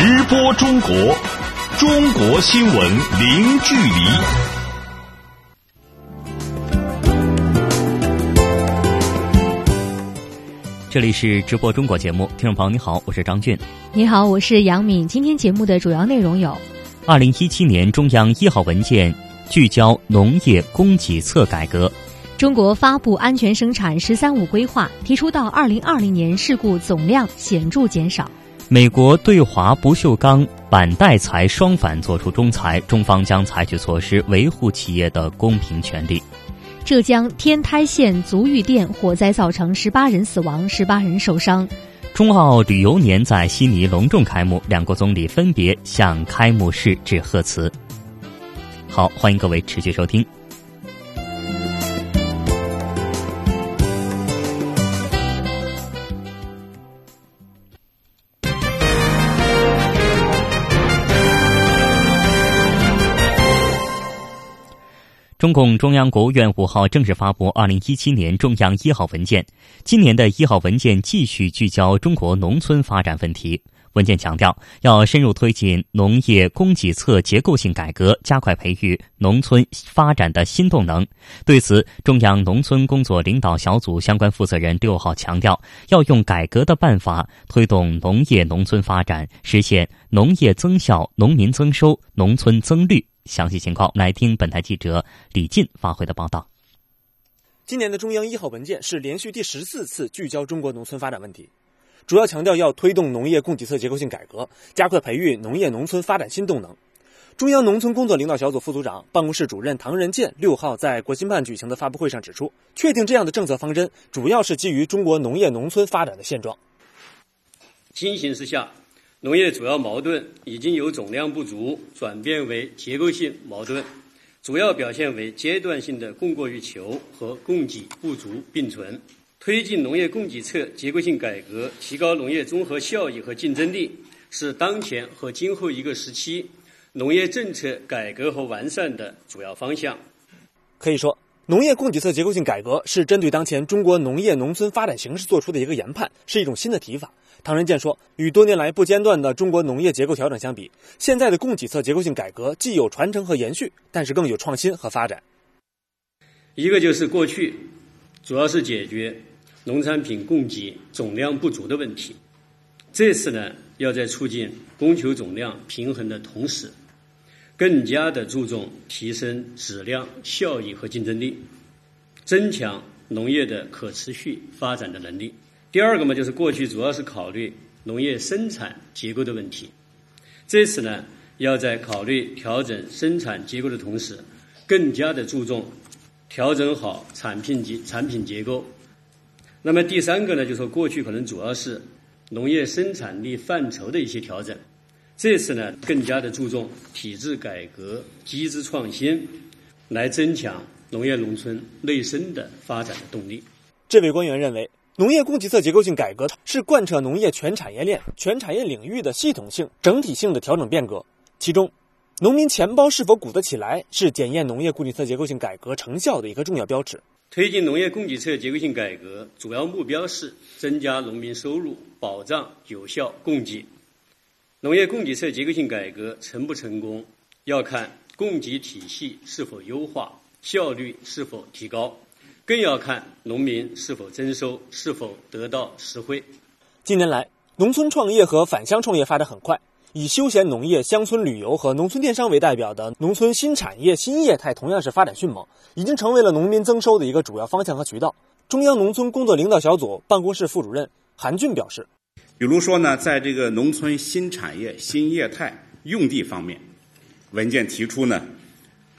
直播中国，中国新闻零距离。这里是直播中国节目，听众朋友你好，我是张俊。你好，我是杨敏。今天节目的主要内容有：二零一七年中央一号文件聚焦农业供给侧改革；中国发布安全生产“十三五”规划，提出到二零二零年事故总量显著减少；美国对华不锈钢板带材双反作出仲裁，中方将采取措施维护企业的公平权利。浙江天台县足浴店火灾造成十八人死亡，十八人受伤。中澳旅游年在悉尼隆重开幕，两国总理分别向开幕式致贺词。好，欢迎各位持续收听。中共中央、国务院五号正式发布二零一七年中央一号文件。今年的一号文件继续聚焦中国农村发展问题。文件强调，要深入推进农业供给侧结构性改革，加快培育农村发展的新动能。对此，中央农村工作领导小组相关负责人六号强调，要用改革的办法推动农业农村发展，实现农业增效、农民增收、农村增绿。详细情况来听本台记者李进发回的报道。今年的中央一号文件是连续第十四次聚焦中国农村发展问题，主要强调要推动农业供给侧结构性改革，加快培育农业农村发展新动能。中央农村工作领导小组副组长、办公室主任唐仁健六号在国新办举行的发布会上指出，确定这样的政策方针，主要是基于中国农业农村发展的现状。新形势下。农业主要矛盾已经由总量不足转变为结构性矛盾，主要表现为阶段性的供过于求和供给不足并存。推进农业供给侧结构性改革，提高农业综合效益和竞争力，是当前和今后一个时期农业政策改革和完善的主要方向。可以说，农业供给侧结构性改革是针对当前中国农业农村发展形势做出的一个研判，是一种新的提法。唐仁健说：“与多年来不间断的中国农业结构调整相比，现在的供给侧结构性改革既有传承和延续，但是更有创新和发展。一个就是过去主要是解决农产品供给总量不足的问题，这次呢，要在促进供求总量平衡的同时，更加的注重提升质量、效益和竞争力，增强农业的可持续发展的能力。”第二个嘛，就是过去主要是考虑农业生产结构的问题，这次呢，要在考虑调整生产结构的同时，更加的注重调整好产品结产品结构。那么第三个呢，就说过去可能主要是农业生产力范畴的一些调整，这次呢，更加的注重体制改革、机制创新，来增强农业农村内生的发展的动力。这位官员认为。农业供给侧结构性改革是贯彻农业全产业链、全产业领域的系统性、整体性的调整变革。其中，农民钱包是否鼓得起来，是检验农业供给侧结构性改革成效的一个重要标尺。推进农业供给侧结构性改革，主要目标是增加农民收入，保障有效供给。农业供给侧结构性改革成不成功，要看供给体系是否优化，效率是否提高。更要看农民是否增收，是否得到实惠。近年来，农村创业和返乡创业发展很快，以休闲农业、乡村旅游和农村电商为代表的农村新产业新业态同样是发展迅猛，已经成为了农民增收的一个主要方向和渠道。中央农村工作领导小组办公室副主任韩俊表示：“比如说呢，在这个农村新产业新业态用地方面，文件提出呢，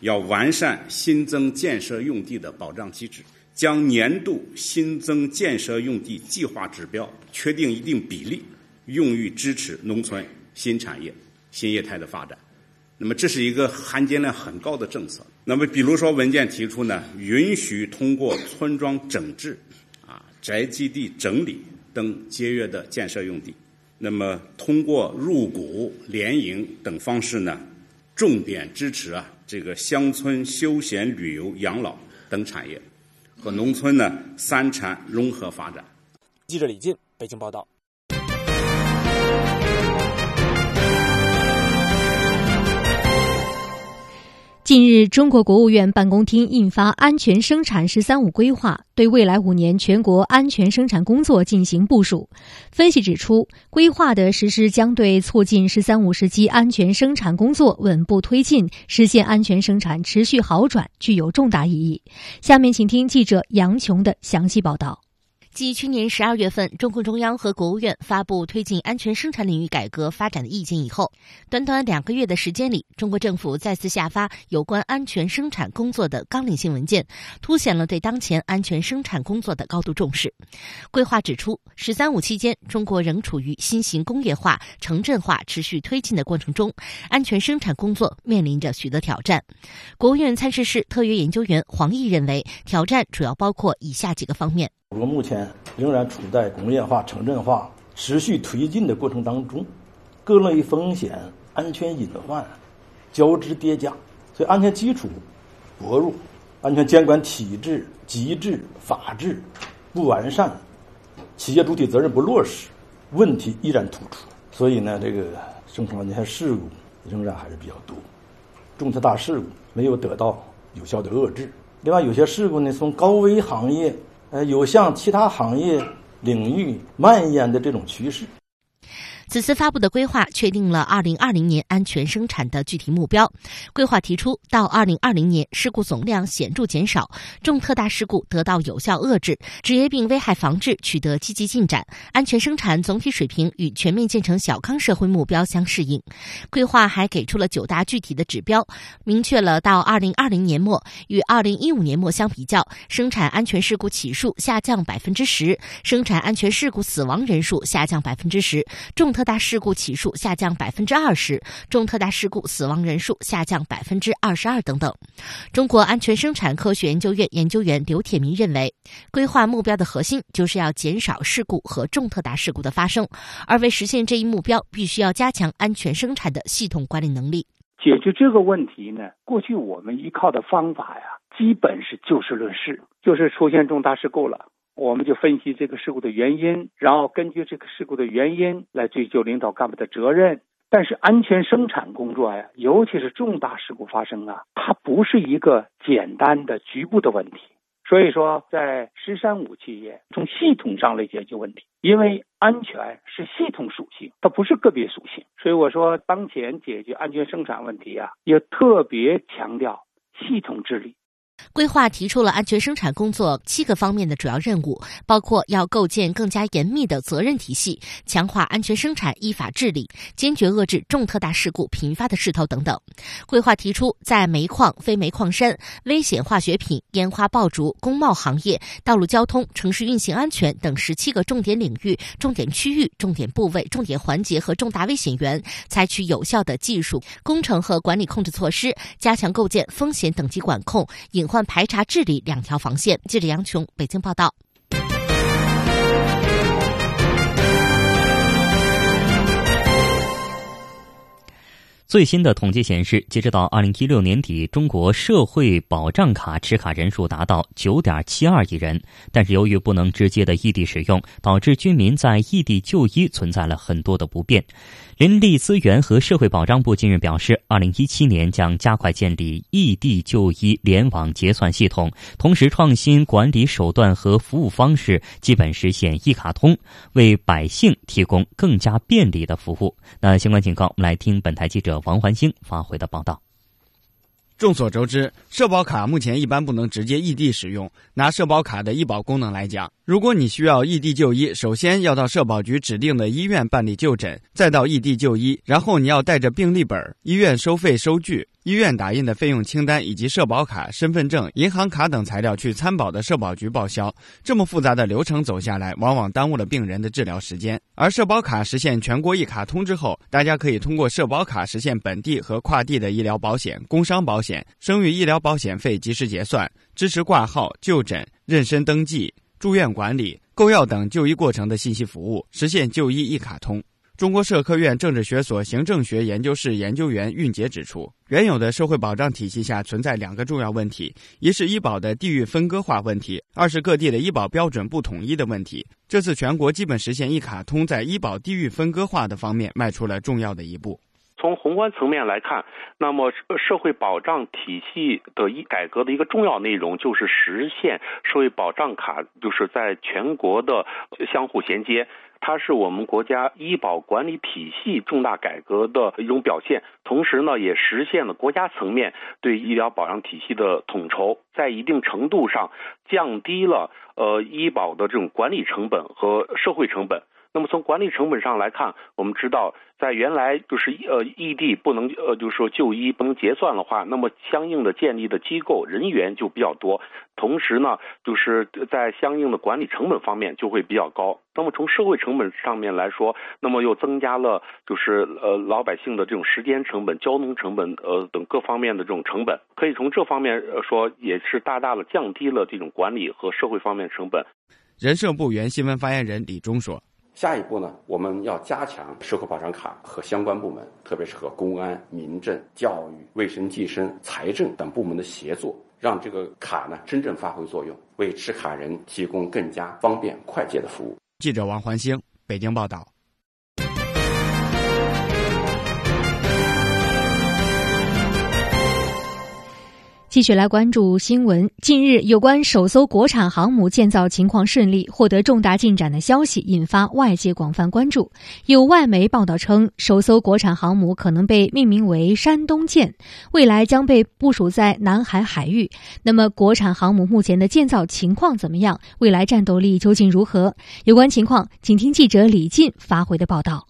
要完善新增建设用地的保障机制。”将年度新增建设用地计划指标确定一定比例，用于支持农村新产业、新业态的发展。那么，这是一个含金量很高的政策。那么，比如说文件提出呢，允许通过村庄整治、啊宅基地整理等节约的建设用地。那么，通过入股、联营等方式呢，重点支持啊这个乡村休闲旅游、养老等产业。和农村的三产融合发展。记者李进北京报道。近日，中国国务院办公厅印发《安全生产“十三五”规划》，对未来五年全国安全生产工作进行部署。分析指出，规划的实施将对促进“十三五”时期安全生产工作稳步推进、实现安全生产持续好转具有重大意义。下面，请听记者杨琼的详细报道。继去年十二月份，中共中央和国务院发布推进安全生产领域改革发展的意见以后，短短两个月的时间里，中国政府再次下发有关安全生产工作的纲领性文件，凸显了对当前安全生产工作的高度重视。规划指出，“十三五”期间，中国仍处于新型工业化、城镇化持续推进的过程中，安全生产工作面临着许多挑战。国务院参事室特约研究员黄毅认为，挑战主要包括以下几个方面。我国目前仍然处在工业化、城镇化持续推进的过程当中，各类风险、安全隐患交织叠加，所以安全基础薄弱，安全监管体制、机制、法制不完善，企业主体责任不落实，问题依然突出。所以呢，这个生产安全事故仍然还是比较多，重大事故没有得到有效的遏制。另外，有些事故呢，从高危行业。呃，有向其他行业领域蔓延的这种趋势。此次发布的规划确定了二零二零年安全生产的具体目标。规划提出，到二零二零年，事故总量显著减少，重特大事故得到有效遏制，职业病危害防治取得积极进展，安全生产总体水平与全面建成小康社会目标相适应。规划还给出了九大具体的指标，明确了到二零二零年末与二零一五年末相比较，生产安全事故起数下降百分之十，生产安全事故死亡人数下降百分之十，重。特特大事故起数下降百分之二十，重特大事故死亡人数下降百分之二十二等等。中国安全生产科学研究院研究员刘铁民认为，规划目标的核心就是要减少事故和重特大事故的发生，而为实现这一目标，必须要加强安全生产的系统管理能力。解决这个问题呢？过去我们依靠的方法呀，基本是就事论事，就是出现重大事故了。我们就分析这个事故的原因，然后根据这个事故的原因来追究领导干部的责任。但是安全生产工作呀，尤其是重大事故发生啊，它不是一个简单的局部的问题。所以说，在“十三五”企业从系统上来解决问题，因为安全是系统属性，它不是个别属性。所以我说，当前解决安全生产问题啊，要特别强调系统治理。规划提出了安全生产工作七个方面的主要任务，包括要构建更加严密的责任体系，强化安全生产依法治理，坚决遏制重特大事故频发的势头等等。规划提出，在煤矿、非煤矿山、危险化学品、烟花爆竹、工贸行业、道路交通、城市运行安全等十七个重点领域、重点区域、重点部位、重点环节和重大危险源，采取有效的技术、工程和管理控制措施，加强构建风险等级管控引患。排查治理两条防线。记者杨琼，北京报道。最新的统计显示，截止到二零一六年底，中国社会保障卡持卡人数达到九点七二亿人。但是，由于不能直接的异地使用，导致居民在异地就医存在了很多的不便。人力资源和社会保障部近日表示，二零一七年将加快建立异地就医联网结算系统，同时创新管理手段和服务方式，基本实现一卡通，为百姓提供更加便利的服务。那相关情况，我们来听本台记者王环星发回的报道。众所周知，社保卡目前一般不能直接异地使用。拿社保卡的医保功能来讲。如果你需要异地就医，首先要到社保局指定的医院办理就诊，再到异地就医，然后你要带着病历本、医院收费收据、医院打印的费用清单以及社保卡、身份证、银行卡等材料去参保的社保局报销。这么复杂的流程走下来，往往耽误了病人的治疗时间。而社保卡实现全国一卡通之后，大家可以通过社保卡实现本地和跨地的医疗保险、工伤保险、生育医疗保险费及时结算，支持挂号、就诊、妊娠登记。住院管理、购药等就医过程的信息服务，实现就医一卡通。中国社科院政治学所行政学研究室研究员运杰指出，原有的社会保障体系下存在两个重要问题：一是医保的地域分割化问题，二是各地的医保标准不统一的问题。这次全国基本实现一卡通，在医保地域分割化的方面迈出了重要的一步。从宏观层面来看，那么社会保障体系的一改革的一个重要内容就是实现社会保障卡就是在全国的相互衔接。它是我们国家医保管理体系重大改革的一种表现，同时呢，也实现了国家层面对医疗保障体系的统筹，在一定程度上降低了呃医保的这种管理成本和社会成本。那么从管理成本上来看，我们知道，在原来就是呃异地不能呃就是说就医不能结算的话，那么相应的建立的机构人员就比较多，同时呢，就是在相应的管理成本方面就会比较高。那么从社会成本上面来说，那么又增加了就是呃老百姓的这种时间成本、交通成本呃等各方面的这种成本，可以从这方面说也是大大的降低了这种管理和社会方面成本。人社部原新闻发言人李忠说。下一步呢，我们要加强社会保障卡和相关部门，特别是和公安、民政、教育、卫生计生、财政等部门的协作，让这个卡呢真正发挥作用，为持卡人提供更加方便快捷的服务。记者王环星，北京报道。继续来关注新闻。近日，有关首艘国产航母建造情况顺利、获得重大进展的消息引发外界广泛关注。有外媒报道称，首艘国产航母可能被命名为“山东舰”，未来将被部署在南海海域。那么，国产航母目前的建造情况怎么样？未来战斗力究竟如何？有关情况，请听记者李进发回的报道。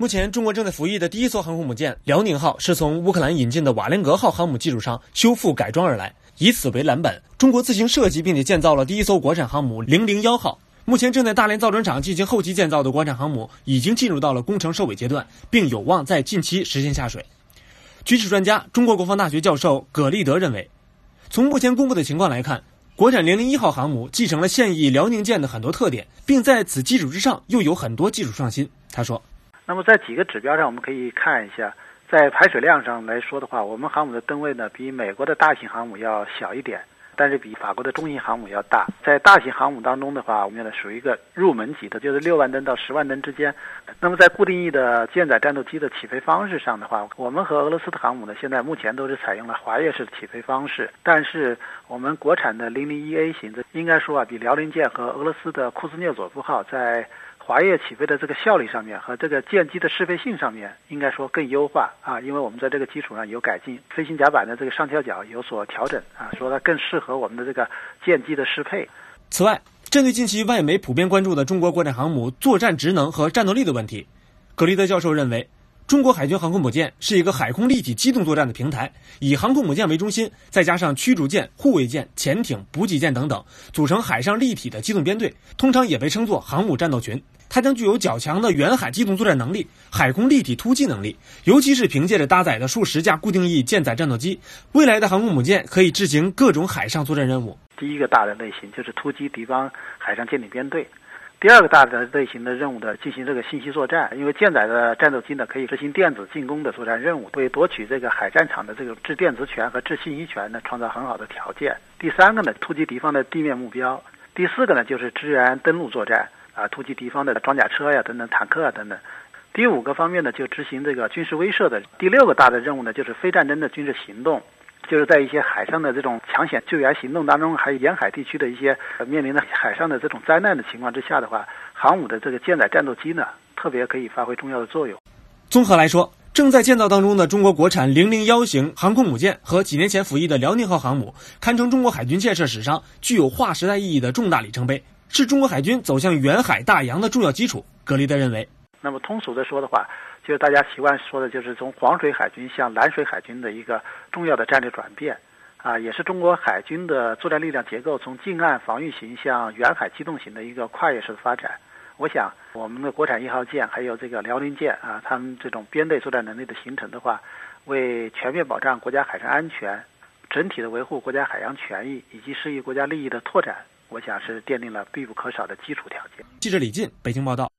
目前，中国正在服役的第一艘航空母舰“辽宁号”是从乌克兰引进的“瓦良格号”航母基础上修复改装而来。以此为蓝本，中国自行设计并且建造了第一艘国产航母“零零幺号”。目前正在大连造船厂进行后期建造的国产航母已经进入到了工程收尾阶段，并有望在近期实现下水。军事专家、中国国防大学教授葛立德认为，从目前公布的情况来看，国产“零零一号”航母继承了现役辽宁舰的很多特点，并在此基础之上又有很多技术创新。他说。那么在几个指标上，我们可以看一下，在排水量上来说的话，我们航母的吨位呢比美国的大型航母要小一点，但是比法国的中型航母要大。在大型航母当中的话，我们呢属于一个入门级的，就是六万吨到十万吨之间。那么在固定翼的舰载战斗机的起飞方式上的话，我们和俄罗斯的航母呢现在目前都是采用了滑跃式的起飞方式，但是我们国产的零零一 A 型的应该说啊，比辽宁舰和俄罗斯的库兹涅佐夫号在滑跃起飞的这个效率上面和这个舰机的适配性上面，应该说更优化啊，因为我们在这个基础上有改进，飞行甲板的这个上翘角有所调整啊，说它更适合我们的这个舰机的适配。此外，针对近期外媒普遍关注的中国国产航母作战职能和战斗力的问题，格里德教授认为，中国海军航空母舰是一个海空立体机动作战的平台，以航空母舰为中心，再加上驱逐舰、护卫舰、潜艇、补给舰等等，组成海上立体的机动编队，通常也被称作航母战斗群。它将具有较强的远海机动作战能力、海空立体突击能力，尤其是凭借着搭载的数十架固定翼舰载战斗机，未来的航空母舰可以执行各种海上作战任务。第一个大的类型就是突击敌方海上舰艇编队，第二个大的类型的任务的进行这个信息作战，因为舰载的战斗机呢可以执行电子进攻的作战任务，为夺取这个海战场的这个制电子权和制信息权呢创造很好的条件。第三个呢，突击敌方的地面目标；第四个呢，就是支援登陆作战。啊，突击敌方的装甲车呀，等等，坦克啊，等等。第五个方面呢，就执行这个军事威慑的。第六个大的任务呢，就是非战争的军事行动，就是在一些海上的这种抢险救援行动当中，还有沿海地区的一些面临的海上的这种灾难的情况之下的话，航母的这个舰载战斗机呢，特别可以发挥重要的作用。综合来说，正在建造当中的中国国产零零幺型航空母舰和几年前服役的辽宁号航母，堪称中国海军建设史上具有划时代意义的重大里程碑。是中国海军走向远海大洋的重要基础。格里德认为，那么通俗的说的话，就是大家习惯说的，就是从黄水海军向蓝水海军的一个重要的战略转变，啊，也是中国海军的作战力量结构从近岸防御型向远海机动型的一个跨越式的发展。我想，我们的国产一号舰还有这个辽宁舰啊，他们这种编队作战能力的形成的话，为全面保障国家海上安全、整体的维护国家海洋权益以及适宜国家利益的拓展。我想是奠定了必不可少的基础条件。记者李进，北京报道。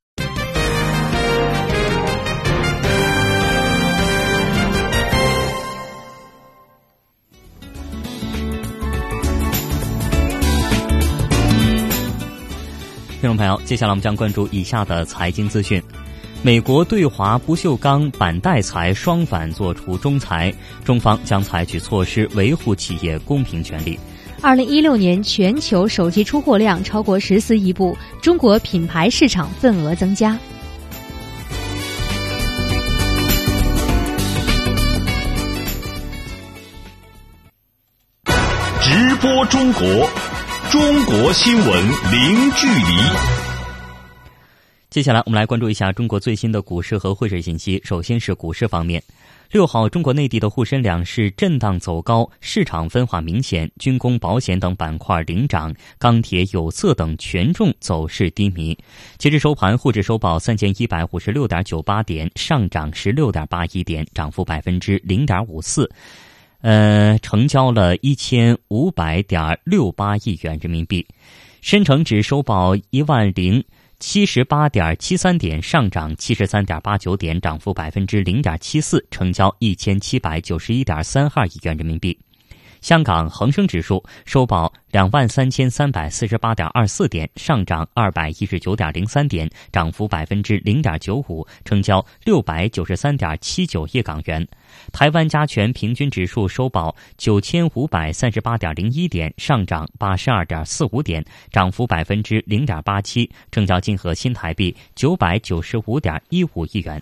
听众朋友，接下来我们将关注以下的财经资讯。美国对华不锈钢板带材双反作出仲裁，中方将采取措施维护企业公平权利。二零一六年全球手机出货量超过十四亿部，中国品牌市场份额增加。直播中国，中国新闻零距离。接下来，我们来关注一下中国最新的股市和汇市信息。首先是股市方面，六号，中国内地的沪深两市震荡走高，市场分化明显，军工、保险等板块领涨，钢铁、有色等权重走势低迷。截至收盘，沪指收报三千一百五十六点九八点，上涨十六点八一点，涨幅百分之零点五四，呃，成交了一千五百点六八亿元人民币。深成指收报一万零。七十八点七三点上涨七十三点八九点，涨幅百分之零点七四，成交一千七百九十一点三二亿元人民币。香港恒生指数收报两万三千三百四十八点二四点，上涨二百一十九点零三点，涨幅百分之零点九五，成交六百九十三点七九亿港元。台湾加权平均指数收报九千五百三十八点零一点，上涨八十二点四五点，涨幅百分之零点八七，成交金额新台币九百九十五点一五亿元。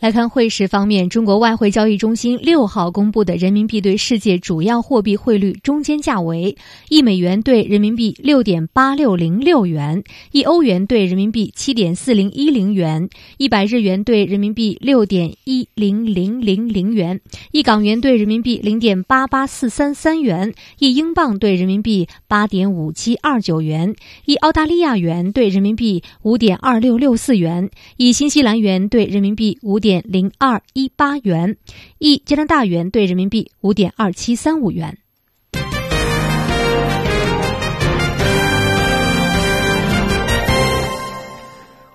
来看汇市方面，中国外汇交易中心六号公布的人民币对世界主要货币汇率中间价为：一美元兑人民币六点八六零六元，一欧元兑人民币七点四零一零元，一百日元兑人民币六点一零零零零元，一港元兑人民币零点八八四三三元，一英镑兑人民币八点五七二九元，一澳大利亚元兑人民币五点二六六四元，一新西兰元兑人民币五点。点零二一八元，一加拿大元兑人民币五点二七三五元。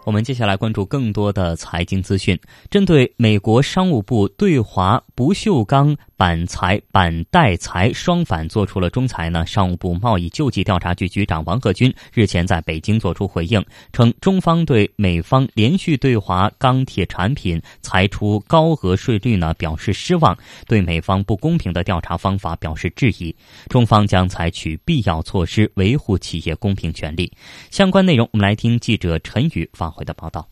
我们接下来关注更多的财经资讯。针对美国商务部对华不锈钢板材、板带材双反做出了仲裁呢，商务部贸易救济调查局局长王贺军日前在北京作出回应，称中方对美方连续对华钢铁产品裁出高额税率呢表示失望，对美方不公平的调查方法表示质疑。中方将采取必要措施维护企业公平权利。相关内容，我们来听记者陈宇发。回的报道。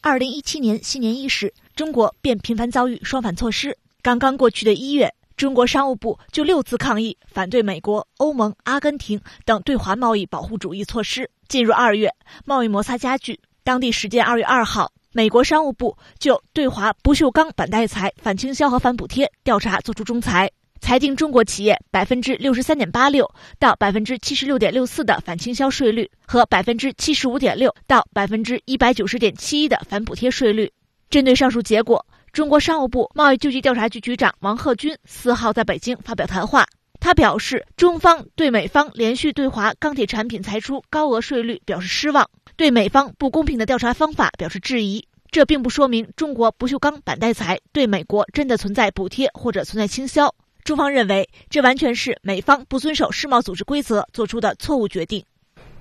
二零一七年新年伊始，中国便频繁遭遇双反措施。刚刚过去的一月，中国商务部就六次抗议反对美国、欧盟、阿根廷等对华贸易保护主义措施。进入二月，贸易摩擦加剧。当地时间二月二号，美国商务部就对华不锈钢板带材反倾销和反补贴调查作出仲裁。裁定中国企业百分之六十三点八六到百分之七十六点六四的反倾销税率和百分之七十五点六到百分之一百九十点七一的反补贴税率。针对上述结果，中国商务部贸易救济调查局局长王贺军四号在北京发表谈话，他表示，中方对美方连续对华钢铁产品裁出高额税率表示失望，对美方不公平的调查方法表示质疑。这并不说明中国不锈钢板带材对美国真的存在补贴或者存在倾销。中方认为，这完全是美方不遵守世贸组织规则做出的错误决定。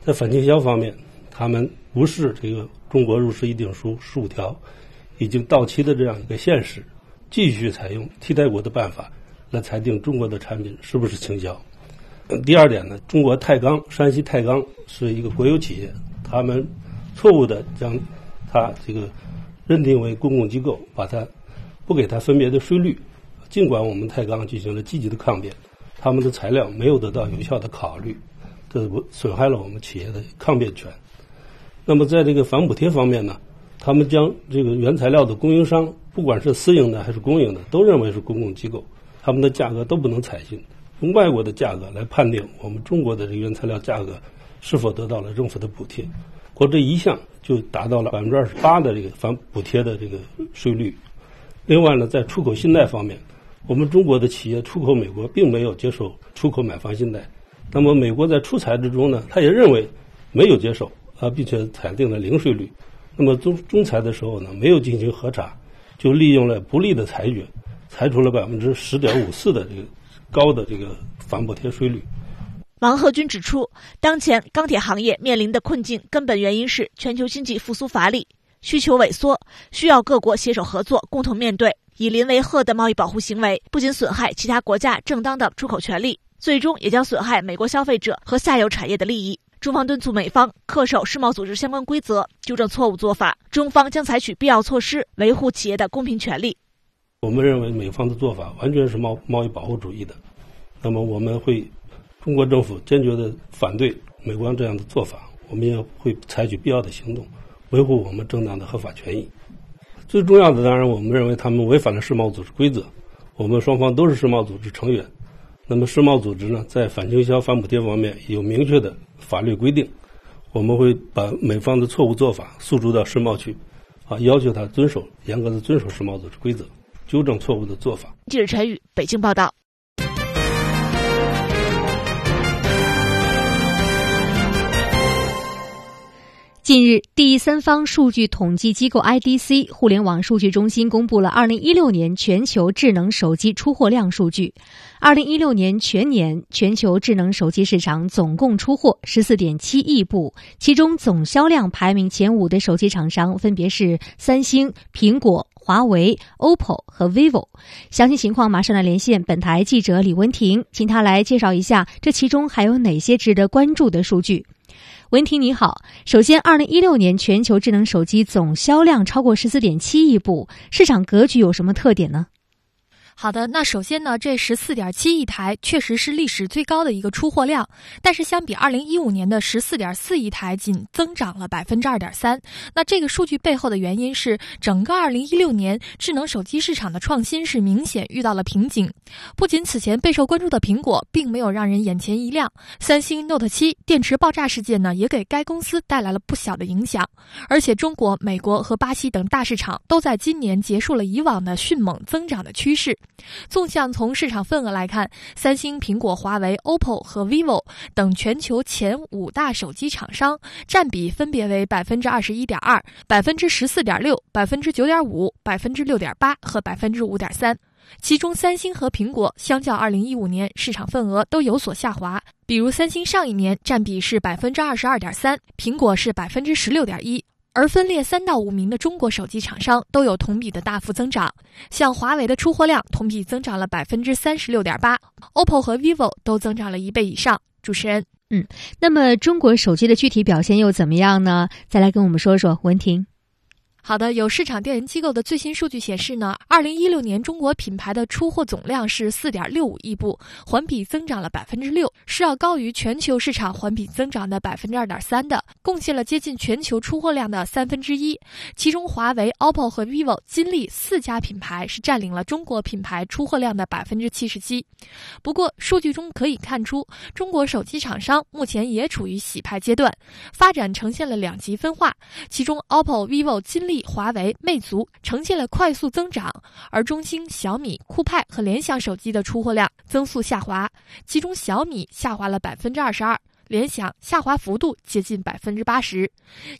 在反倾销方面，他们无视这个中国入世议定书十五条已经到期的这样一个现实，继续采用替代国的办法来裁定中国的产品是不是倾销。第二点呢，中国太钢山西太钢是一个国有企业，他们错误的将它这个认定为公共机构，把它不给它分别的税率。尽管我们太钢进行了积极的抗辩，他们的材料没有得到有效的考虑，这损害了我们企业的抗辩权。那么在这个反补贴方面呢，他们将这个原材料的供应商，不管是私营的还是公营的，都认为是公共机构，他们的价格都不能采信，用外国的价格来判定我们中国的这个原材料价格是否得到了政府的补贴，光这一项就达到了百分之二十八的这个反补贴的这个税率。另外呢，在出口信贷方面。我们中国的企业出口美国，并没有接受出口买方信贷。那么，美国在出裁之中呢，他也认为没有接受啊，并且裁定了零税率。那么，中中裁的时候呢，没有进行核查，就利用了不利的裁决，裁出了百分之十点五四的这个高的这个反补贴税率。王贺军指出，当前钢铁行业面临的困境，根本原因是全球经济复苏乏力。需求萎缩，需要各国携手合作，共同面对。以邻为壑的贸易保护行为，不仅损害其他国家正当的出口权利，最终也将损害美国消费者和下游产业的利益。中方敦促美方恪守世贸组织相关规则，纠正错误做法。中方将采取必要措施，维护企业的公平权利。我们认为美方的做法完全是贸贸易保护主义的，那么我们会，中国政府坚决的反对美方这样的做法，我们也会采取必要的行动，维护我们正当的合法权益。最重要的，当然，我们认为他们违反了世贸组织规则。我们双方都是世贸组织成员，那么世贸组织呢，在反倾销、反补贴方面有明确的法律规定。我们会把美方的错误做法诉诸到世贸去，啊，要求他遵守严格的遵守世贸组织规则，纠正错误的做法。记者陈宇，北京报道。近日，第三方数据统计机构 IDC 互联网数据中心公布了2016年全球智能手机出货量数据。2016年全年，全球智能手机市场总共出货14.7亿部，其中总销量排名前五的手机厂商分别是三星、苹果、华为、OPPO 和 vivo。详细情况马上来连线本台记者李文婷，请他来介绍一下这其中还有哪些值得关注的数据。文婷你好，首先，二零一六年全球智能手机总销量超过十四点七亿部，市场格局有什么特点呢？好的，那首先呢，这十四点七亿台确实是历史最高的一个出货量，但是相比二零一五年的十四点四亿台，仅增长了百分之二点三。那这个数据背后的原因是，整个二零一六年智能手机市场的创新是明显遇到了瓶颈。不仅此前备受关注的苹果并没有让人眼前一亮，三星 Note 七电池爆炸事件呢，也给该公司带来了不小的影响。而且中国、美国和巴西等大市场都在今年结束了以往的迅猛增长的趋势。纵向从市场份额来看，三星、苹果、华为、OPPO 和 vivo 等全球前五大手机厂商占比分别为百分之二十一点二、百分之十四点六、百分之九点五、百分之六点八和百分之五点三。其中，三星和苹果相较二零一五年市场份额都有所下滑。比如，三星上一年占比是百分之二十二点三，苹果是百分之十六点一。而分列三到五名的中国手机厂商都有同比的大幅增长，像华为的出货量同比增长了百分之三十六点八，OPPO 和 vivo 都增长了一倍以上。主持人，嗯，那么中国手机的具体表现又怎么样呢？再来跟我们说说，文婷。好的，有市场调研机构的最新数据显示呢，二零一六年中国品牌的出货总量是四点六五亿部，环比增长了百分之六，是要高于全球市场环比增长的百分之二点三的，贡献了接近全球出货量的三分之一。其中，华为、OPPO 和 vivo、金立四家品牌是占领了中国品牌出货量的百分之七十七。不过，数据中可以看出，中国手机厂商目前也处于洗牌阶段，发展呈现了两极分化。其中，OPPO、vivo、金立。华为、魅族呈现了快速增长，而中兴、小米、酷派和联想手机的出货量增速下滑，其中小米下滑了百分之二十二。联想下滑幅度接近百分之八十，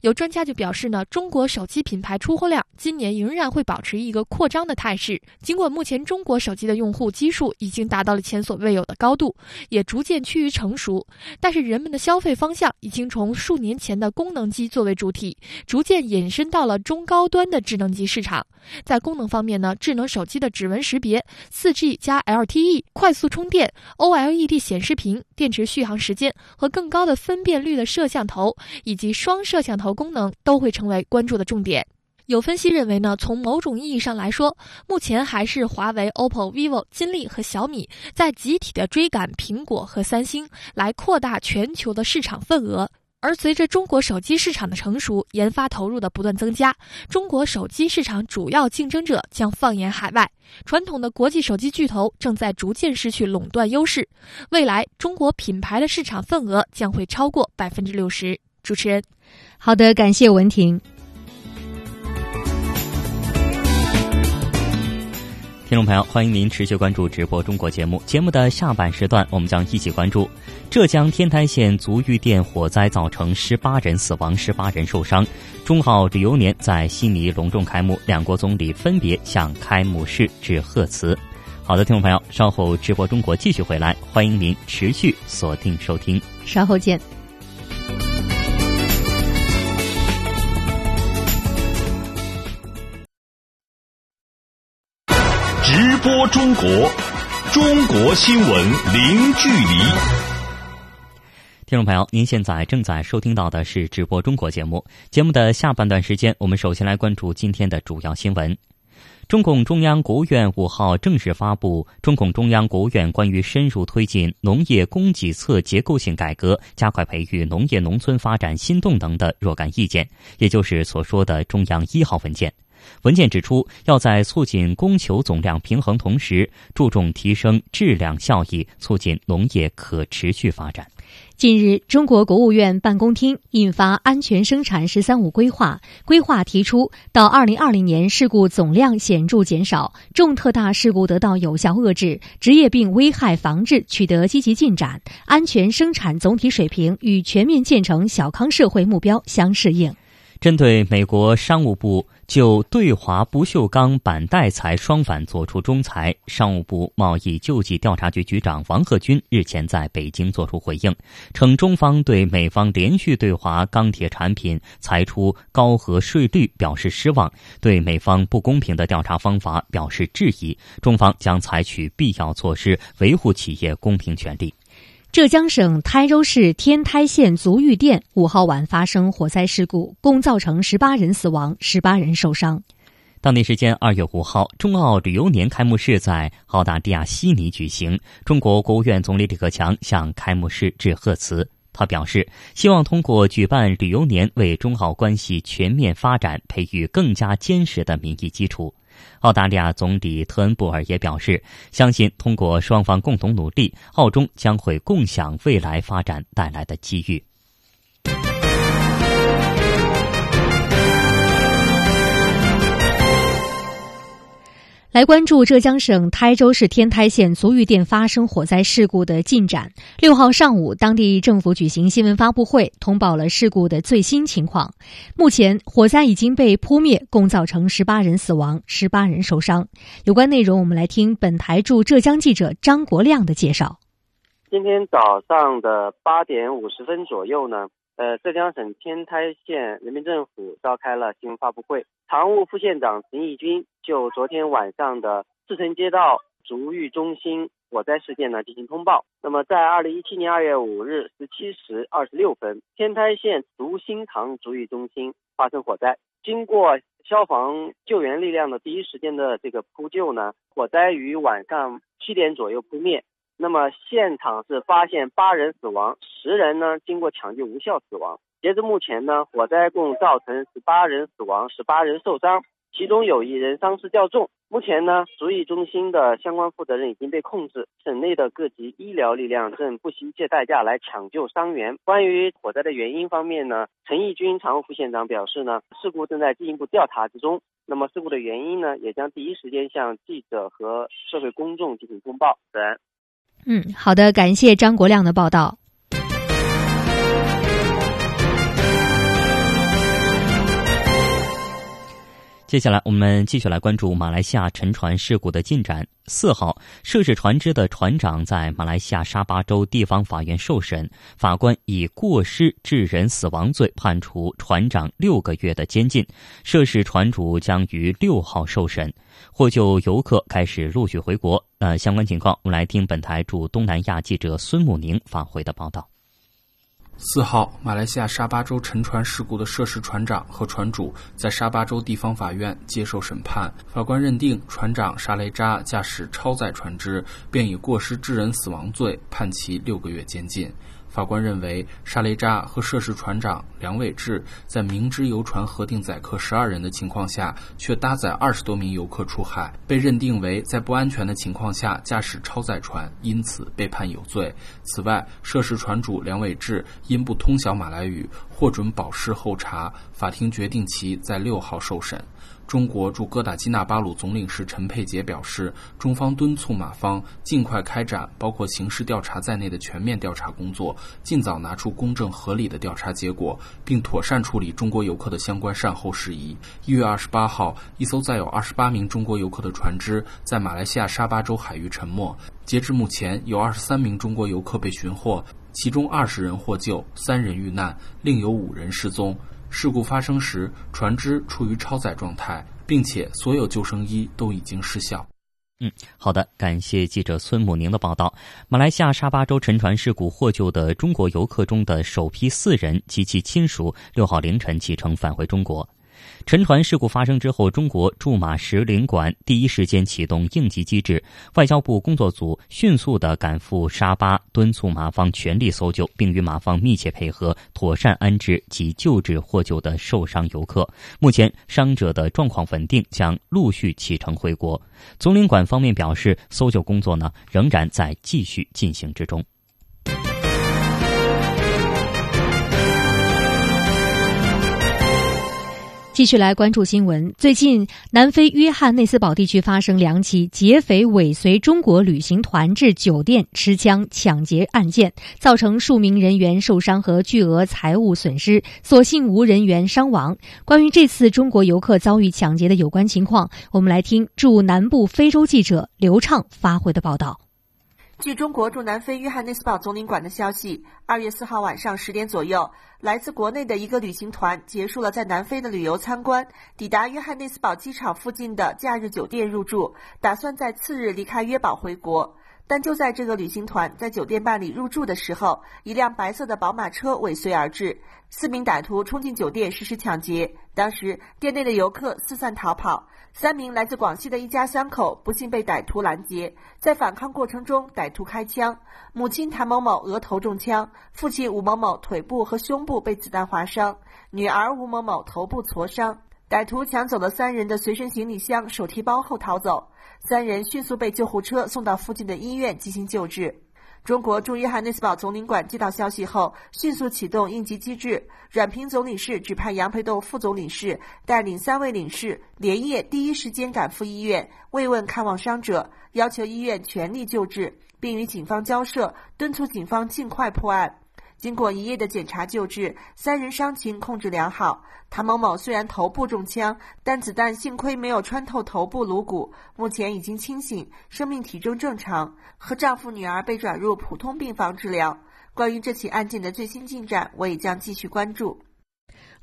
有专家就表示呢，中国手机品牌出货量今年仍然会保持一个扩张的态势。尽管目前中国手机的用户基数已经达到了前所未有的高度，也逐渐趋于成熟，但是人们的消费方向已经从数年前的功能机作为主体，逐渐引申到了中高端的智能机市场。在功能方面呢，智能手机的指纹识别、四 G 加 LTE、快速充电、OLED 显示屏、电池续航时间和更高的分辨率的摄像头以及双摄像头功能都会成为关注的重点。有分析认为呢，从某种意义上来说，目前还是华为、OPPO、vivo、金立和小米在集体的追赶苹果和三星，来扩大全球的市场份额。而随着中国手机市场的成熟，研发投入的不断增加，中国手机市场主要竞争者将放眼海外，传统的国际手机巨头正在逐渐失去垄断优势，未来中国品牌的市场份额将会超过百分之六十。主持人，好的，感谢文婷。听众朋友，欢迎您持续关注直播中国节目。节目的下半时段，我们将一起关注浙江天台县足浴店火灾造成十八人死亡、十八人受伤。中澳旅游年在悉尼隆重开幕，两国总理分别向开幕式致贺词。好的，听众朋友，稍后直播中国继续回来，欢迎您持续锁定收听。稍后见。播中国，中国新闻零距离。听众朋友，您现在正在收听到的是直播中国节目。节目的下半段时间，我们首先来关注今天的主要新闻。中共中央、国务院五号正式发布《中共中央、国务院关于深入推进农业供给侧结构性改革，加快培育农业农村发展新动能》的若干意见，也就是所说的中央一号文件。文件指出，要在促进供求总量平衡同时，注重提升质量效益，促进农业可持续发展。近日，中国国务院办公厅印发《安全生产“十三五”规划》，规划提出，到二零二零年，事故总量显著减少，重特大事故得到有效遏制，职业病危害防治取得积极进展，安全生产总体水平与全面建成小康社会目标相适应。针对美国商务部就对华不锈钢板带材双反作出仲裁，商务部贸易救济调查局局长王贺军日前在北京作出回应，称中方对美方连续对华钢铁产品裁出高额税率表示失望，对美方不公平的调查方法表示质疑，中方将采取必要措施维护企业公平权利。浙江省台州市天台县足浴店五号晚发生火灾事故，共造成十八人死亡，十八人受伤。当地时间二月五号，中澳旅游年开幕式在澳大利亚悉尼举行。中国国务院总理李克强向开幕式致贺词，他表示希望通过举办旅游年，为中澳关系全面发展培育更加坚实的民意基础。澳大利亚总理特恩布尔也表示，相信通过双方共同努力，澳中将会共享未来发展带来的机遇。来关注浙江省台州市天台县足浴店发生火灾事故的进展。六号上午，当地政府举行新闻发布会，通报了事故的最新情况。目前，火灾已经被扑灭，共造成十八人死亡，十八人受伤。有关内容，我们来听本台驻浙江记者张国亮的介绍。今天早上的八点五十分左右呢。呃，浙江省天台县人民政府召开了新闻发布会，常务副县长陈义军就昨天晚上的志城街道足浴中心火灾事件呢进行通报。那么，在二零一七年二月五日十七时二十六分，天台县足心堂足浴中心发生火灾，经过消防救援力量的第一时间的这个扑救呢，火灾于晚上七点左右扑灭。那么现场是发现八人死亡，十人呢经过抢救无效死亡。截至目前呢，火灾共造成十八人死亡，十八人受伤，其中有一人伤势较重。目前呢，足浴中心的相关负责人已经被控制，省内的各级医疗力量正不惜一切代价来抢救伤员。关于火灾的原因方面呢，陈义军常务副县长表示呢，事故正在进一步调查之中。那么事故的原因呢，也将第一时间向记者和社会公众进行通报。嗯，好的，感谢张国亮的报道。接下来，我们继续来关注马来西亚沉船事故的进展。四号，涉事船只的船长在马来西亚沙巴州地方法院受审，法官以过失致人死亡罪判处船长六个月的监禁。涉事船主将于六号受审，获救游客开始陆续回国。那相关情况，我们来听本台驻东南亚记者孙慕宁发回的报道。四号，马来西亚沙巴州沉船事故的涉事船长和船主在沙巴州地方法院接受审判。法官认定船长沙雷扎驾驶超载船只，并以过失致人死亡罪判其六个月监禁。法官认为，沙雷扎和涉事船长梁伟志在明知游船核定载客十二人的情况下，却搭载二十多名游客出海，被认定为在不安全的情况下驾驶超载船，因此被判有罪。此外，涉事船主梁伟志因不通晓马来语，获准保释候查，法庭决定其在六号受审。中国驻哥打基纳巴鲁总领事陈佩杰表示，中方敦促马方尽快开展包括刑事调查在内的全面调查工作，尽早拿出公正合理的调查结果，并妥善处理中国游客的相关善后事宜。一月二十八号，一艘载有二十八名中国游客的船只在马来西亚沙巴州海域沉没。截至目前，有二十三名中国游客被寻获，其中二十人获救，三人遇难，另有五人失踪。事故发生时，船只处于超载状态，并且所有救生衣都已经失效。嗯，好的，感谢记者孙母宁的报道。马来西亚沙巴州沉船事故获救的中国游客中的首批四人及其亲属，六号凌晨启程返回中国。沉船事故发生之后，中国驻马使领馆第一时间启动应急机制，外交部工作组迅速的赶赴沙巴，敦促马方全力搜救，并与马方密切配合，妥善安置及救治获救的受伤游客。目前伤者的状况稳定，将陆续启程回国。总领馆方面表示，搜救工作呢仍然在继续进行之中。继续来关注新闻。最近，南非约翰内斯堡地区发生两起劫匪尾随中国旅行团至酒店持枪抢劫案件，造成数名人员受伤和巨额财物损失，所幸无人员伤亡。关于这次中国游客遭遇抢劫的有关情况，我们来听驻南部非洲记者刘畅发回的报道。据中国驻南非约翰内斯堡总领馆的消息，二月四号晚上十点左右，来自国内的一个旅行团结束了在南非的旅游参观，抵达约翰内斯堡机场附近的假日酒店入住，打算在次日离开约堡回国。但就在这个旅行团在酒店办理入住的时候，一辆白色的宝马车尾随而至，四名歹徒冲进酒店实施抢劫。当时店内的游客四散逃跑，三名来自广西的一家三口不幸被歹徒拦截，在反抗过程中，歹徒开枪，母亲谭某某额头中枪，父亲吴某某腿部和胸部被子弹划伤，女儿吴某某头部挫伤。歹徒抢走了三人的随身行李箱、手提包后逃走。三人迅速被救护车送到附近的医院进行救治。中国驻约翰内斯堡总领馆接到消息后，迅速启动应急机制。阮平总领事指派杨培栋副总领事带领三位领事连夜第一时间赶赴医院慰问看望伤者，要求医院全力救治，并与警方交涉，敦促警方尽快破案。经过一夜的检查救治，三人伤情控制良好。唐某某虽然头部中枪，但子弹幸亏没有穿透头部颅骨，目前已经清醒，生命体征正常。和丈夫、女儿被转入普通病房治疗。关于这起案件的最新进展，我也将继续关注。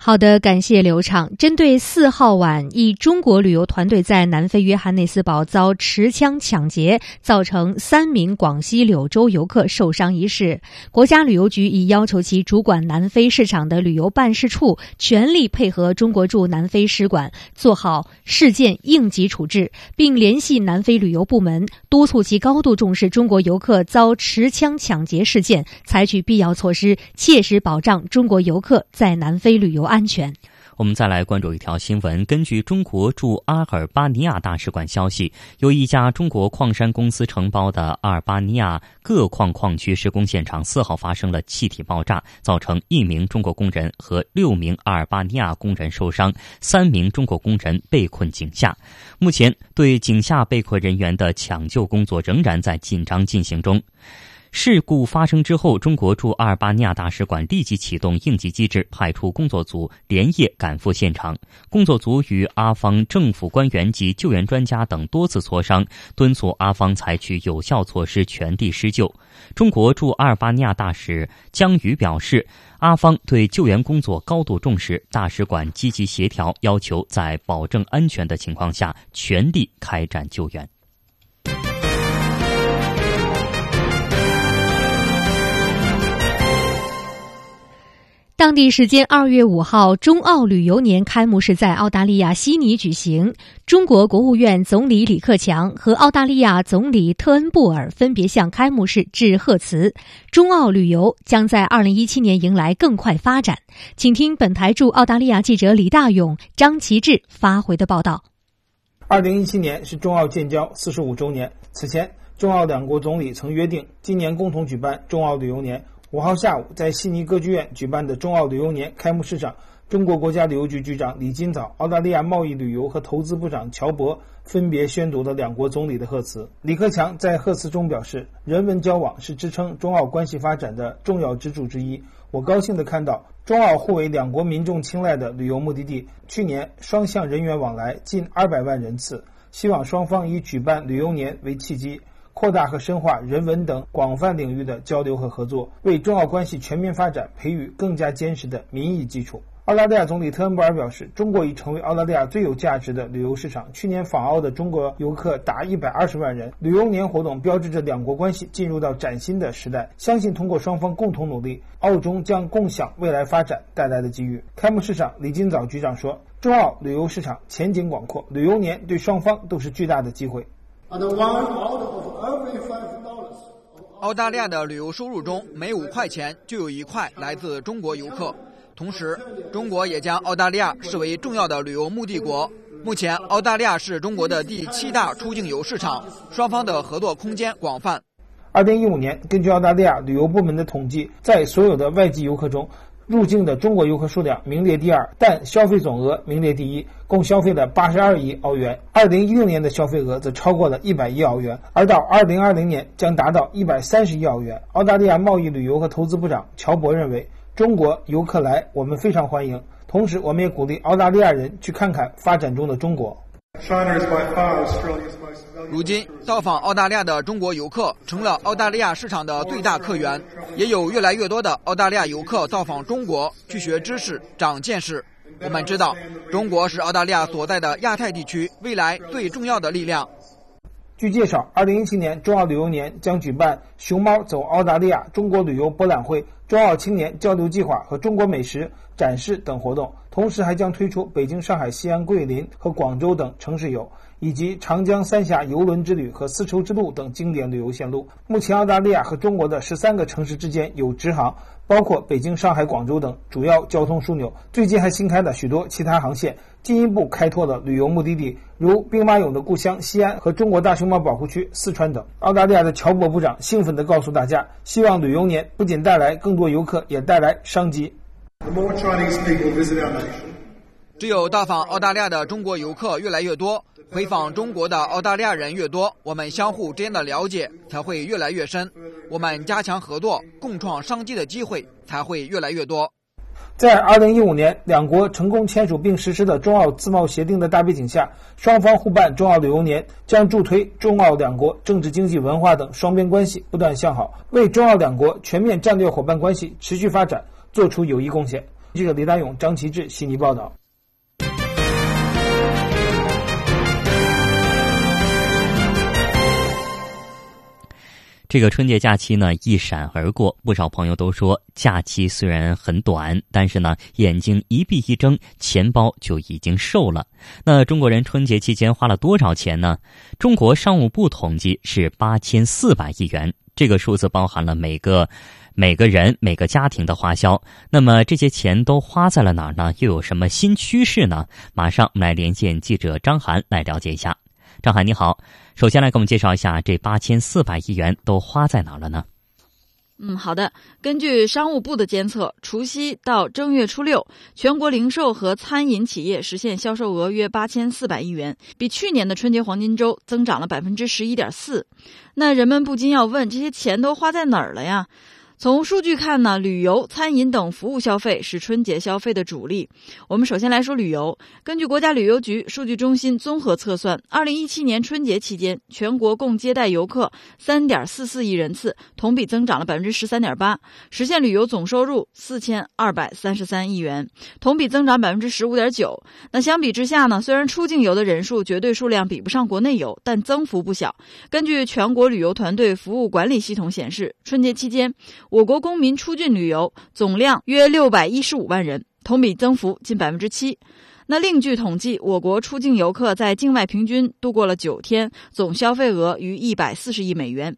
好的，感谢刘畅。针对四号晚一中国旅游团队在南非约翰内斯堡遭持枪抢劫，造成三名广西柳州游客受伤一事，国家旅游局已要求其主管南非市场的旅游办事处全力配合中国驻南非使馆，做好事件应急处置，并联系南非旅游部门，督促其高度重视中国游客遭持枪抢劫事件，采取必要措施，切实保障中国游客在南非旅游。安安全。我们再来关注一条新闻。根据中国驻阿尔巴尼亚大使馆消息，由一家中国矿山公司承包的阿尔巴尼亚各矿矿区施工现场四号发生了气体爆炸，造成一名中国工人和六名阿尔巴尼亚工人受伤，三名中国工人被困井下。目前，对井下被困人员的抢救工作仍然在紧张进行中。事故发生之后，中国驻阿尔巴尼亚大使馆立即启动应急机制，派出工作组连夜赶赴现场。工作组与阿方政府官员及救援专家等多次磋商，敦促阿方采取有效措施，全力施救。中国驻阿尔巴尼亚大使江宇表示，阿方对救援工作高度重视，大使馆积极协调，要求在保证安全的情况下全力开展救援。当地时间二月五号，中澳旅游年开幕式在澳大利亚悉尼举行。中国国务院总理李克强和澳大利亚总理特恩布尔分别向开幕式致贺词。中澳旅游将在二零一七年迎来更快发展。请听本台驻澳大利亚记者李大勇、张其志发回的报道。二零一七年是中澳建交四十五周年，此前中澳两国总理曾约定今年共同举办中澳旅游年。五号下午，在悉尼歌剧院举办的中澳旅游年开幕式上，中国国家旅游局局长李金早、澳大利亚贸易旅游和投资部长乔博分别宣读了两国总理的贺词。李克强在贺词中表示：“人文交往是支撑中澳关系发展的重要支柱之一。我高兴地看到中澳互为两国民众青睐的旅游目的地，去年双向人员往来近二百万人次。希望双方以举办旅游年为契机。”扩大和深化人文等广泛领域的交流和合作，为中澳关系全面发展培育更加坚实的民意基础。澳大利亚总理特恩布尔表示，中国已成为澳大利亚最有价值的旅游市场。去年访澳的中国游客达一百二十万人，旅游年活动标志着两国关系进入到崭新的时代。相信通过双方共同努力，澳中将共享未来发展带来的机遇。开幕式上，李金早局长说：“中澳旅游市场前景广阔，旅游年对双方都是巨大的机会。”澳大利亚的旅游收入中，每五块钱就有一块来自中国游客。同时，中国也将澳大利亚视为重要的旅游目的国。目前，澳大利亚是中国的第七大出境游市场，双方的合作空间广泛。二零一五年，根据澳大利亚旅游部门的统计，在所有的外籍游客中，入境的中国游客数量名列第二，但消费总额名列第一，共消费了八十二亿澳元。二零一六年的消费额则超过了一百亿澳元，而到二零二零年将达到一百三十亿澳元。澳大利亚贸易旅游和投资部长乔博认为。中国游客来，我们非常欢迎。同时，我们也鼓励澳大利亚人去看看发展中的中国。如今，到访澳大利亚的中国游客成了澳大利亚市场的最大客源，也有越来越多的澳大利亚游客到访中国去学知识、长见识。我们知道，中国是澳大利亚所在的亚太地区未来最重要的力量。据介绍，二零一七年中澳旅游年将举办“熊猫走澳大利亚”中国旅游博览会、中澳青年交流计划和中国美食展示等活动，同时还将推出北京、上海、西安、桂林和广州等城市游。以及长江三峡游轮之旅和丝绸之路等经典旅游线路。目前，澳大利亚和中国的十三个城市之间有直航，包括北京、上海、广州等主要交通枢纽。最近还新开了许多其他航线，进一步开拓了旅游目的地，如兵马俑的故乡西安和中国大熊猫保护区四川等。澳大利亚的乔博部长兴奋地告诉大家，希望旅游年不仅带来更多游客，也带来商机。只有到访澳大利亚的中国游客越来越多。回访中国的澳大利亚人越多，我们相互之间的了解才会越来越深，我们加强合作、共创商机的机会才会越来越多。在二零一五年两国成功签署并实施的中澳自贸协定的大背景下，双方互办中澳旅游年，将助推中澳两国政治、经济、文化等双边关系不断向好，为中澳两国全面战略伙伴关系持续发展做出有益贡献。记者李大勇、张其志悉尼报道。这个春节假期呢一闪而过，不少朋友都说，假期虽然很短，但是呢眼睛一闭一睁，钱包就已经瘦了。那中国人春节期间花了多少钱呢？中国商务部统计是八千四百亿元，这个数字包含了每个每个人每个家庭的花销。那么这些钱都花在了哪儿呢？又有什么新趋势呢？马上我们来连线记者张涵来了解一下。张海你好，首先来给我们介绍一下这八千四百亿元都花在哪了呢？嗯，好的。根据商务部的监测，除夕到正月初六，全国零售和餐饮企业实现销售额约八千四百亿元，比去年的春节黄金周增长了百分之十一点四。那人们不禁要问：这些钱都花在哪儿了呀？从数据看呢，旅游、餐饮等服务消费是春节消费的主力。我们首先来说旅游。根据国家旅游局数据中心综合测算，二零一七年春节期间，全国共接待游客三点四四亿人次，同比增长了百分之十三点八，实现旅游总收入四千二百三十三亿元，同比增长百分之十五点九。那相比之下呢，虽然出境游的人数绝对数量比不上国内游，但增幅不小。根据全国旅游团队服务管理系统显示，春节期间。我国公民出境旅游总量约六百一十五万人，同比增幅近百分之七。那另据统计，我国出境游客在境外平均度过了九天，总消费额逾一百四十亿美元。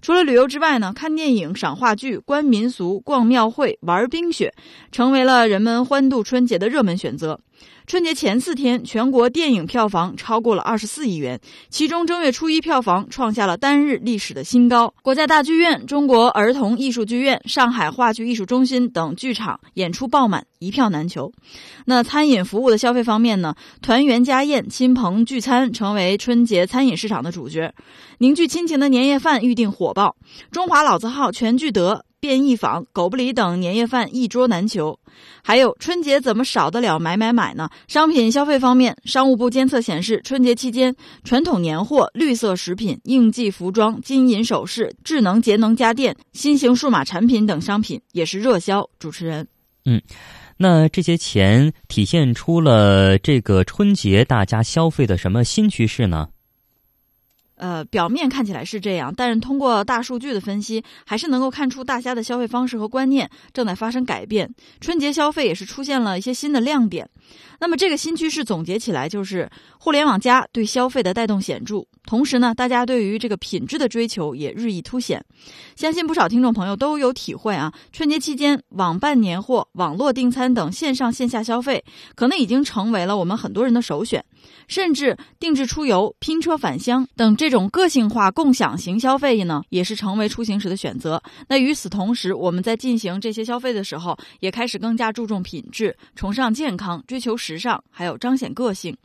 除了旅游之外呢，看电影、赏话剧、观民俗、逛庙会、玩冰雪，成为了人们欢度春节的热门选择。春节前四天，全国电影票房超过了二十四亿元，其中正月初一票房创下了单日历史的新高。国家大剧院、中国儿童艺术剧院、上海话剧艺术中心等剧场演出爆满，一票难求。那餐饮服务的消费方面呢？团圆家宴、亲朋聚餐成为春节餐饮市场的主角，凝聚亲情的年夜饭预订火爆，中华老字号全聚德。便宜坊、狗不理等年夜饭一桌难求，还有春节怎么少得了买买买呢？商品消费方面，商务部监测显示，春节期间传统年货、绿色食品、应季服装、金银首饰、智能节能家电、新型数码产品等商品也是热销。主持人，嗯。那这些钱体现出了这个春节大家消费的什么新趋势呢？呃，表面看起来是这样，但是通过大数据的分析，还是能够看出大家的消费方式和观念正在发生改变。春节消费也是出现了一些新的亮点。那么这个新趋势总结起来就是，互联网加对消费的带动显著，同时呢，大家对于这个品质的追求也日益凸显。相信不少听众朋友都有体会啊，春节期间网办年货、网络订餐等线上线下消费，可能已经成为了我们很多人的首选。甚至定制出游、拼车返乡等这种个性化共享型消费呢，也是成为出行时的选择。那与此同时，我们在进行这些消费的时候，也开始更加注重品质，崇尚健康，追求时尚，还有彰显个性。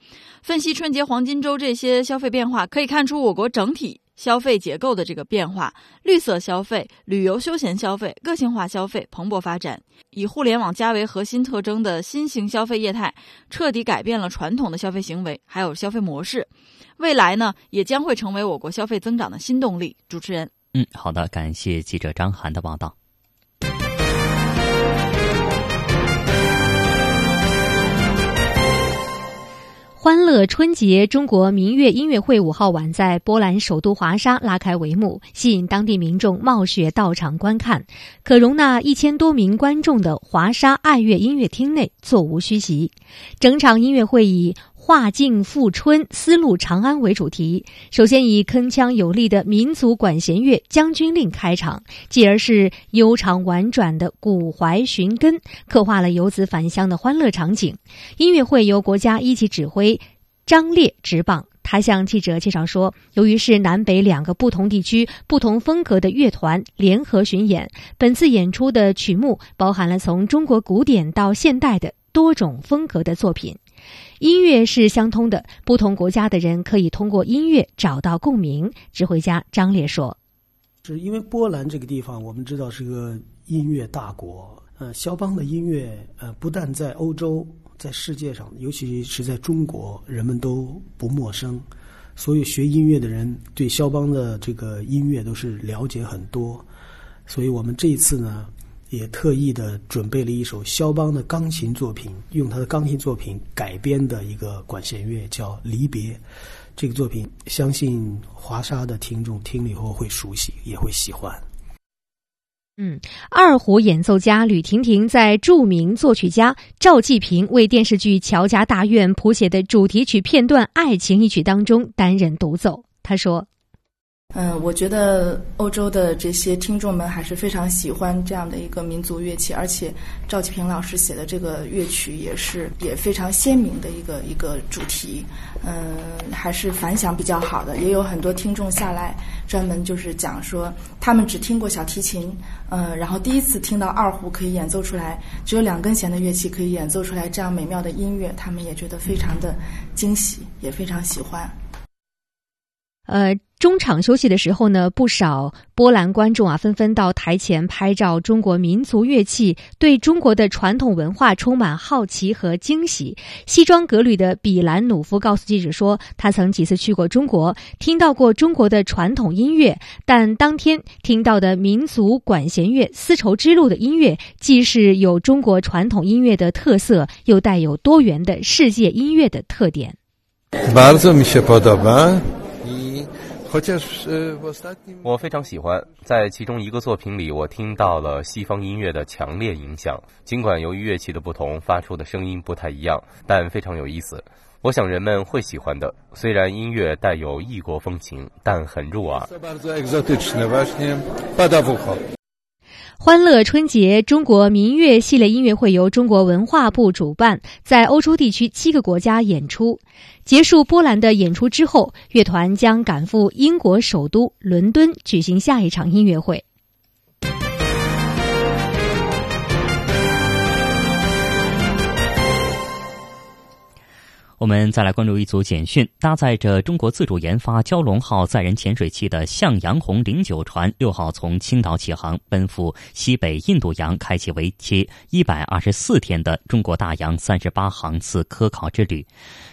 分析春节黄金周这些消费变化，可以看出我国整体。消费结构的这个变化，绿色消费、旅游休闲消费、个性化消费蓬勃发展，以互联网加为核心特征的新型消费业态，彻底改变了传统的消费行为，还有消费模式。未来呢，也将会成为我国消费增长的新动力。主持人，嗯，好的，感谢记者张涵的报道。欢乐春节中国民乐音乐会五号晚在波兰首都华沙拉开帷幕，吸引当地民众冒雪到场观看。可容纳一千多名观众的华沙爱乐音乐厅内座无虚席，整场音乐会以。画境富春，丝路长安为主题。首先以铿锵有力的民族管弦乐《将军令》开场，继而是悠长婉转的古槐寻根，刻画了游子返乡的欢乐场景。音乐会由国家一级指挥张烈执棒。他向记者介绍说，由于是南北两个不同地区、不同风格的乐团联合巡演，本次演出的曲目包含了从中国古典到现代的多种风格的作品。音乐是相通的，不同国家的人可以通过音乐找到共鸣。指挥家张烈说：“是因为波兰这个地方，我们知道是个音乐大国。呃，肖邦的音乐，呃，不但在欧洲，在世界上，尤其是在中国，人们都不陌生。所有学音乐的人对肖邦的这个音乐都是了解很多。所以我们这一次呢。”也特意的准备了一首肖邦的钢琴作品，用他的钢琴作品改编的一个管弦乐，叫《离别》。这个作品，相信华沙的听众听了以后会熟悉，也会喜欢。嗯，二胡演奏家吕婷婷在著名作曲家赵季平为电视剧《乔家大院》谱写的主题曲片段《爱情》一曲当中担任独奏。他说。嗯，我觉得欧洲的这些听众们还是非常喜欢这样的一个民族乐器，而且赵启平老师写的这个乐曲也是也非常鲜明的一个一个主题，嗯，还是反响比较好的。也有很多听众下来专门就是讲说，他们只听过小提琴，嗯，然后第一次听到二胡可以演奏出来，只有两根弦的乐器可以演奏出来这样美妙的音乐，他们也觉得非常的惊喜，也非常喜欢。呃，中场休息的时候呢，不少波兰观众啊纷纷到台前拍照。中国民族乐器对中国的传统文化充满好奇和惊喜。西装革履的比兰努夫告诉记者说，他曾几次去过中国，听到过中国的传统音乐，但当天听到的民族管弦乐《丝绸之路》的音乐，既是有中国传统音乐的特色，又带有多元的世界音乐的特点。我非常喜欢，在其中一个作品里，我听到了西方音乐的强烈影响。尽管由于乐器的不同，发出的声音不太一样，但非常有意思。我想人们会喜欢的。虽然音乐带有异国风情，但很入耳。欢乐春节中国民乐系列音乐会由中国文化部主办，在欧洲地区七个国家演出。结束波兰的演出之后，乐团将赶赴英国首都伦敦举行下一场音乐会。我们再来关注一组简讯。搭载着中国自主研发蛟龙号载人潜水器的向阳红零九船六号从青岛起航，奔赴西北印度洋，开启为期一百二十四天的中国大洋三十八航次科考之旅。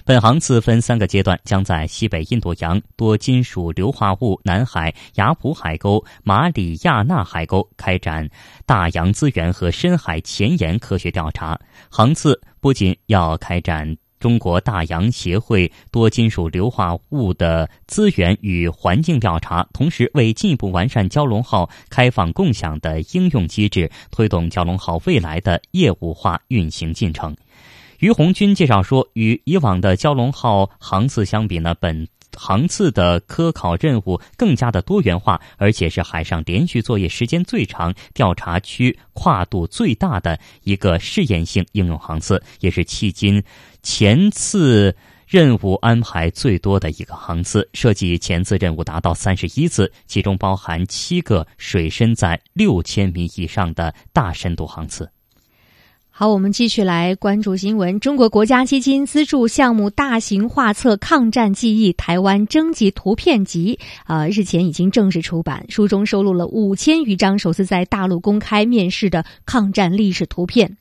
本航次分三个阶段，将在西北印度洋多金属硫化物南海雅普海沟、马里亚纳海沟开展大洋资源和深海前沿科学调查。航次不仅要开展。中国大洋协会多金属硫化物的资源与环境调查，同时为进一步完善蛟龙号开放共享的应用机制，推动蛟龙号未来的业务化运行进程。于红军介绍说，与以往的蛟龙号航次相比呢，本。航次的科考任务更加的多元化，而且是海上连续作业时间最长、调查区跨度最大的一个试验性应用航次，也是迄今前次任务安排最多的一个航次。设计前次任务达到三十一次，其中包含七个水深在六千米以上的大深度航次。好，我们继续来关注新闻。中国国家基金资助项目大型画册《抗战记忆台湾征集图片集》啊，日前已经正式出版。书中收录了五千余张首次在大陆公开面世的抗战历史图片，《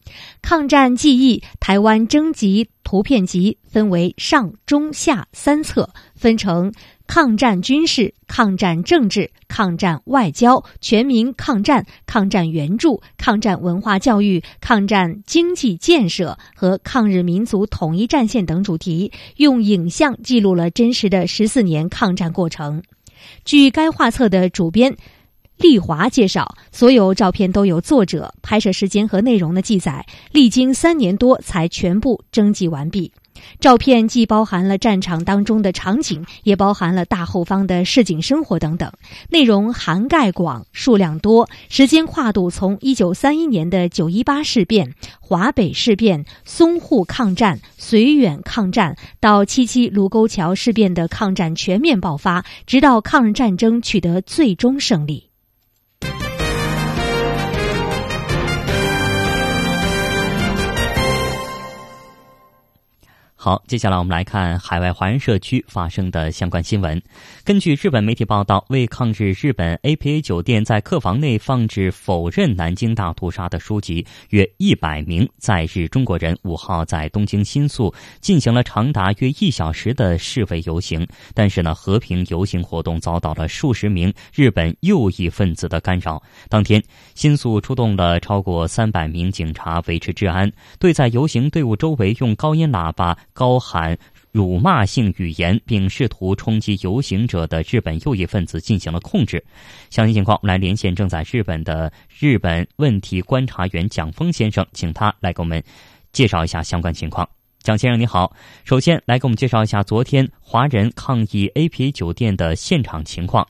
抗战记忆台湾征集图片集》分为上、中、下三册，分成。抗战军事、抗战政治、抗战外交、全民抗战、抗战援助、抗战文化教育、抗战经济建设和抗日民族统一战线等主题，用影像记录了真实的十四年抗战过程。据该画册的主编丽华介绍，所有照片都有作者、拍摄时间和内容的记载，历经三年多才全部征集完毕。照片既包含了战场当中的场景，也包含了大后方的市井生活等等，内容涵盖广、数量多，时间跨度从一九三一年的九一八事变、华北事变、淞沪抗战、绥远抗战，到七七卢沟桥事变的抗战全面爆发，直到抗日战争取得最终胜利。好，接下来我们来看海外华人社区发生的相关新闻。根据日本媒体报道，为抗日日本 APA 酒店在客房内放置否认南京大屠杀的书籍，约一百名在日中国人五号在东京新宿进行了长达约一小时的示威游行。但是呢，和平游行活动遭到了数十名日本右翼分子的干扰。当天，新宿出动了超过三百名警察维持治安，对在游行队伍周围用高音喇叭。高喊辱骂性语言，并试图冲击游行者的日本右翼分子进行了控制。详细情况，我们来连线正在日本的日本问题观察员蒋峰先生，请他来给我们介绍一下相关情况。蒋先生，你好，首先来给我们介绍一下昨天华人抗议 APA 酒店的现场情况。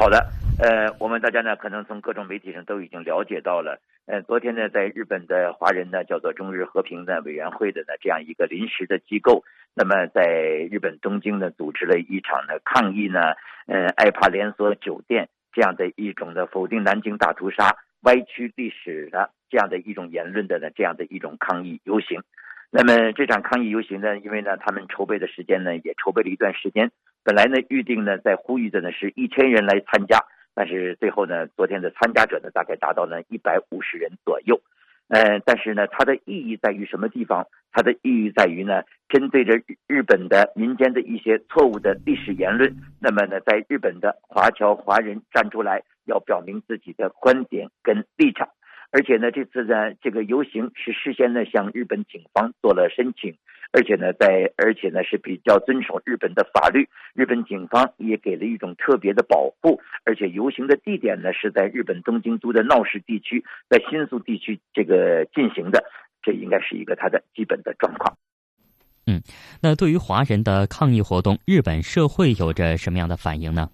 好的，呃，我们大家呢，可能从各种媒体上都已经了解到了。呃，昨天呢，在日本的华人呢，叫做中日和平的委员会的呢，这样一个临时的机构，那么在日本东京呢，组织了一场呢抗议呢，呃，爱帕连锁酒店这样的一种的否定南京大屠杀、歪曲历史的这样的一种言论的呢，这样的一种抗议游行。那么这场抗议游行呢，因为呢，他们筹备的时间呢，也筹备了一段时间，本来呢，预定呢，在呼吁的呢，是一千人来参加。但是最后呢，昨天的参加者呢，大概达到了一百五十人左右。呃，但是呢，它的意义在于什么地方？它的意义在于呢，针对着日本的民间的一些错误的历史言论，那么呢，在日本的华侨华人站出来，要表明自己的观点跟立场。而且呢，这次呢，这个游行是事先呢向日本警方做了申请，而且呢，在而且呢是比较遵守日本的法律，日本警方也给了一种特别的保护，而且游行的地点呢是在日本东京都的闹市地区，在新宿地区这个进行的，这应该是一个它的基本的状况。嗯，那对于华人的抗议活动，日本社会有着什么样的反应呢？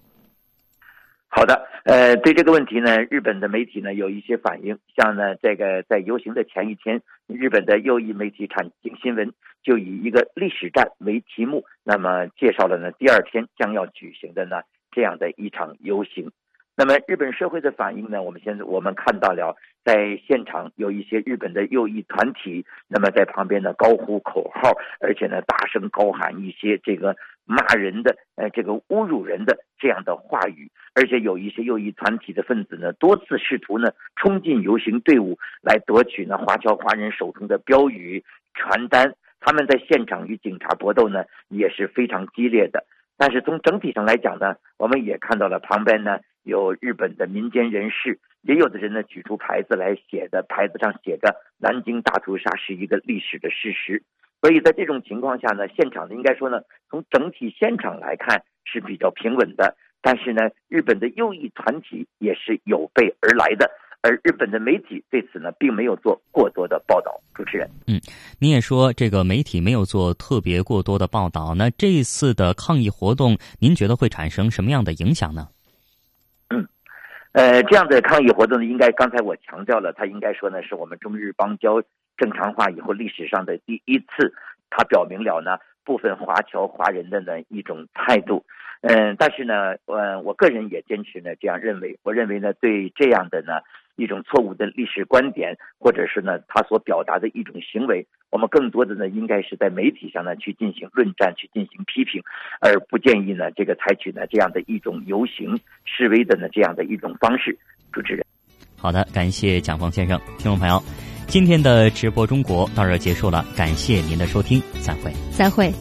好的，呃，对这个问题呢，日本的媒体呢有一些反应，像呢这个在游行的前一天，日本的右翼媒体产经新闻就以一个历史战为题目，那么介绍了呢第二天将要举行的呢这样的一场游行。那么日本社会的反应呢？我们现在我们看到了，在现场有一些日本的右翼团体，那么在旁边呢高呼口号，而且呢大声高喊一些这个骂人的、呃这个侮辱人的这样的话语，而且有一些右翼团体的分子呢多次试图呢冲进游行队伍来夺取呢华侨华人手中的标语传单。他们在现场与警察搏斗呢，也是非常激烈的。但是从整体上来讲呢，我们也看到了旁边呢有日本的民间人士，也有的人呢举出牌子来写的，牌子上写着“南京大屠杀是一个历史的事实”。所以在这种情况下呢，现场呢应该说呢，从整体现场来看是比较平稳的。但是呢，日本的右翼团体也是有备而来的。而日本的媒体对此呢，并没有做过多的报道。主持人，嗯，您也说这个媒体没有做特别过多的报道。那这一次的抗议活动，您觉得会产生什么样的影响呢？嗯，呃，这样的抗议活动呢，应该刚才我强调了，它应该说呢，是我们中日邦交正常化以后历史上的第一次，它表明了呢部分华侨华人的呢一种态度。嗯，但是呢，呃，我个人也坚持呢这样认为。我认为呢，对这样的呢。一种错误的历史观点，或者是呢，他所表达的一种行为，我们更多的呢，应该是在媒体上呢去进行论战，去进行批评，而不建议呢这个采取呢这样的一种游行示威的呢这样的一种方式。主持人，好的，感谢蒋峰先生，听众朋友，今天的直播中国到这结束了，感谢您的收听，再会，再会。